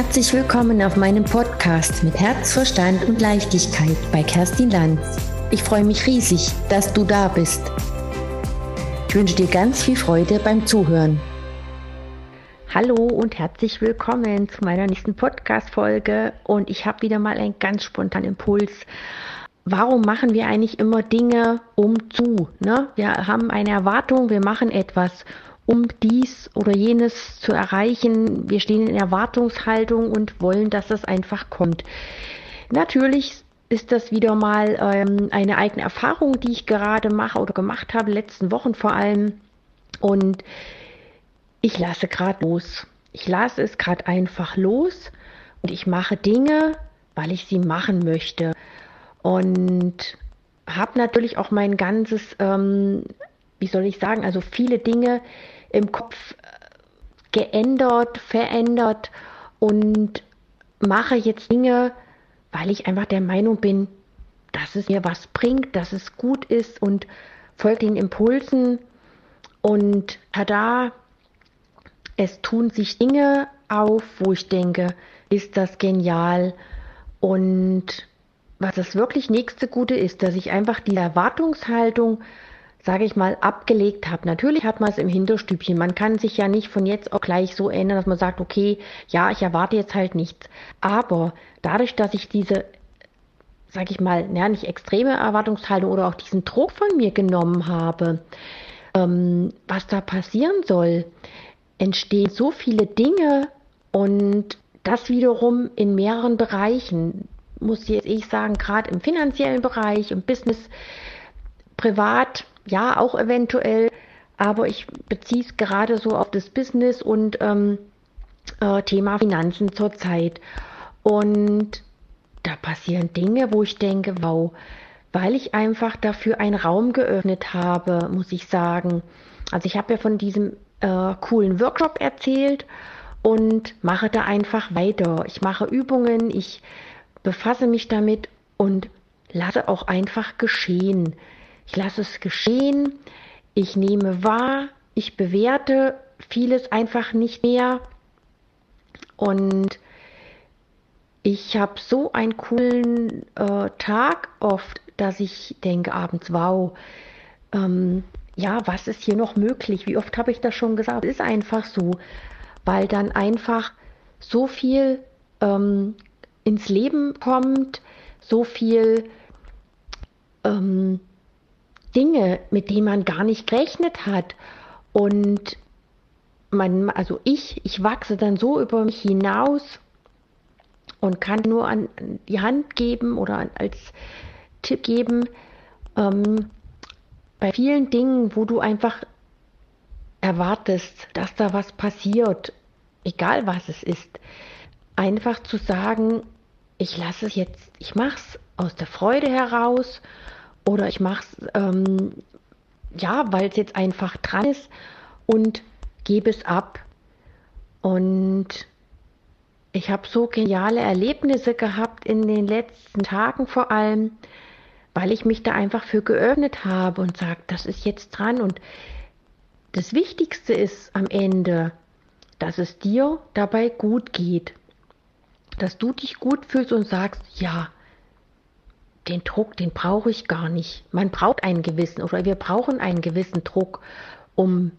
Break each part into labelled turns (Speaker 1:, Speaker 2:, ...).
Speaker 1: Herzlich willkommen auf meinem Podcast mit Herz, Verstand und Leichtigkeit bei Kerstin Lanz. Ich freue mich riesig, dass du da bist. Ich wünsche dir ganz viel Freude beim Zuhören. Hallo und herzlich willkommen zu meiner nächsten Podcast-Folge. Und ich habe wieder mal einen ganz spontanen Impuls. Warum machen wir eigentlich immer Dinge um zu? Ne? Wir haben eine Erwartung, wir machen etwas um dies oder jenes zu erreichen. Wir stehen in Erwartungshaltung und wollen, dass das einfach kommt. Natürlich ist das wieder mal ähm, eine eigene Erfahrung, die ich gerade mache oder gemacht habe, letzten Wochen vor allem. Und ich lasse gerade los. Ich lasse es gerade einfach los und ich mache Dinge, weil ich sie machen möchte. Und habe natürlich auch mein ganzes, ähm, wie soll ich sagen, also viele Dinge, im Kopf äh, geändert, verändert und mache jetzt Dinge, weil ich einfach der Meinung bin, dass es mir was bringt, dass es gut ist und folge den Impulsen. Und tada, es tun sich Dinge auf, wo ich denke, ist das genial? Und was das wirklich nächste Gute ist, dass ich einfach die Erwartungshaltung sage ich mal, abgelegt habe. Natürlich hat man es im Hinterstübchen. Man kann sich ja nicht von jetzt auch gleich so ändern, dass man sagt, okay, ja, ich erwarte jetzt halt nichts. Aber dadurch, dass ich diese, sage ich mal, ja, nicht extreme Erwartungshaltung oder auch diesen Druck von mir genommen habe, ähm, was da passieren soll, entstehen so viele Dinge und das wiederum in mehreren Bereichen. Muss jetzt ich sagen, gerade im finanziellen Bereich, im Business, privat, ja, auch eventuell, aber ich beziehe es gerade so auf das Business und ähm, äh, Thema Finanzen zurzeit. Und da passieren Dinge, wo ich denke, wow, weil ich einfach dafür einen Raum geöffnet habe, muss ich sagen. Also ich habe ja von diesem äh, coolen Workshop erzählt und mache da einfach weiter. Ich mache Übungen, ich befasse mich damit und lasse auch einfach geschehen. Ich lasse es geschehen, ich nehme wahr, ich bewerte vieles einfach nicht mehr und ich habe so einen coolen äh, Tag oft, dass ich denke abends, wow, ähm, ja, was ist hier noch möglich? Wie oft habe ich das schon gesagt? Es ist einfach so, weil dann einfach so viel ähm, ins Leben kommt, so viel ähm, Dinge, mit denen man gar nicht gerechnet hat. Und man, also ich, ich wachse dann so über mich hinaus und kann nur an die Hand geben oder als Tipp geben, ähm, bei vielen Dingen, wo du einfach erwartest, dass da was passiert, egal was es ist, einfach zu sagen, ich lasse es jetzt, ich mache es aus der Freude heraus oder ich mache es, ähm, ja, weil es jetzt einfach dran ist und gebe es ab. Und ich habe so geniale Erlebnisse gehabt in den letzten Tagen vor allem, weil ich mich da einfach für geöffnet habe und sage, das ist jetzt dran. Und das Wichtigste ist am Ende, dass es dir dabei gut geht. Dass du dich gut fühlst und sagst, ja, den Druck, den brauche ich gar nicht. Man braucht einen gewissen oder wir brauchen einen gewissen Druck, um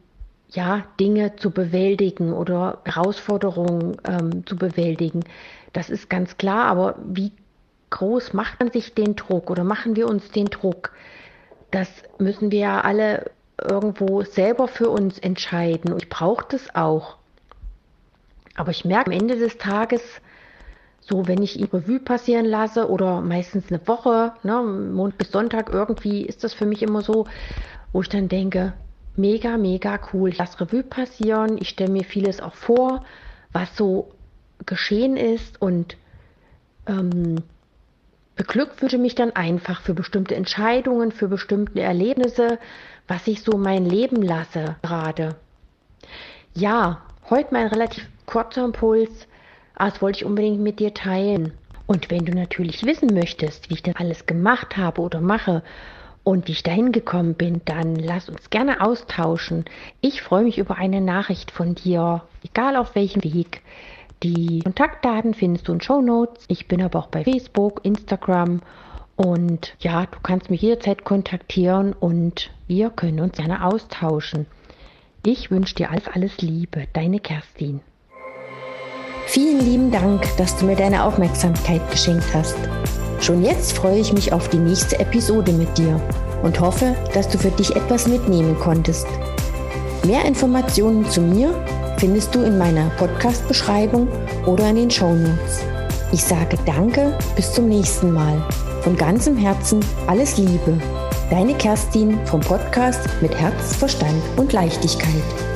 Speaker 1: ja Dinge zu bewältigen oder Herausforderungen ähm, zu bewältigen. Das ist ganz klar, aber wie groß macht man sich den Druck oder machen wir uns den Druck? Das müssen wir ja alle irgendwo selber für uns entscheiden. Und ich brauche das auch. Aber ich merke am Ende des Tages, so, wenn ich die Revue passieren lasse oder meistens eine Woche, ne, Mond bis Sonntag, irgendwie ist das für mich immer so, wo ich dann denke, mega, mega cool. Ich lasse Revue passieren, ich stelle mir vieles auch vor, was so geschehen ist und ähm, beglückwünsche mich dann einfach für bestimmte Entscheidungen, für bestimmte Erlebnisse, was ich so mein Leben lasse gerade. Ja, heute mein relativ kurzer Impuls das wollte ich unbedingt mit dir teilen. Und wenn du natürlich wissen möchtest, wie ich das alles gemacht habe oder mache und wie ich dahin gekommen bin, dann lass uns gerne austauschen. Ich freue mich über eine Nachricht von dir, egal auf welchem Weg. Die Kontaktdaten findest du in Show Notes. Ich bin aber auch bei Facebook, Instagram und ja, du kannst mich jederzeit kontaktieren und wir können uns gerne austauschen. Ich wünsche dir alles, alles Liebe, deine Kerstin. Vielen lieben Dank, dass du mir deine Aufmerksamkeit geschenkt hast. Schon jetzt freue ich mich auf die nächste Episode mit dir und hoffe, dass du für dich etwas mitnehmen konntest. Mehr Informationen zu mir findest du in meiner Podcast-Beschreibung oder in den Show Notes. Ich sage Danke, bis zum nächsten Mal. Von ganzem Herzen alles Liebe. Deine Kerstin vom Podcast mit Herz, Verstand und Leichtigkeit.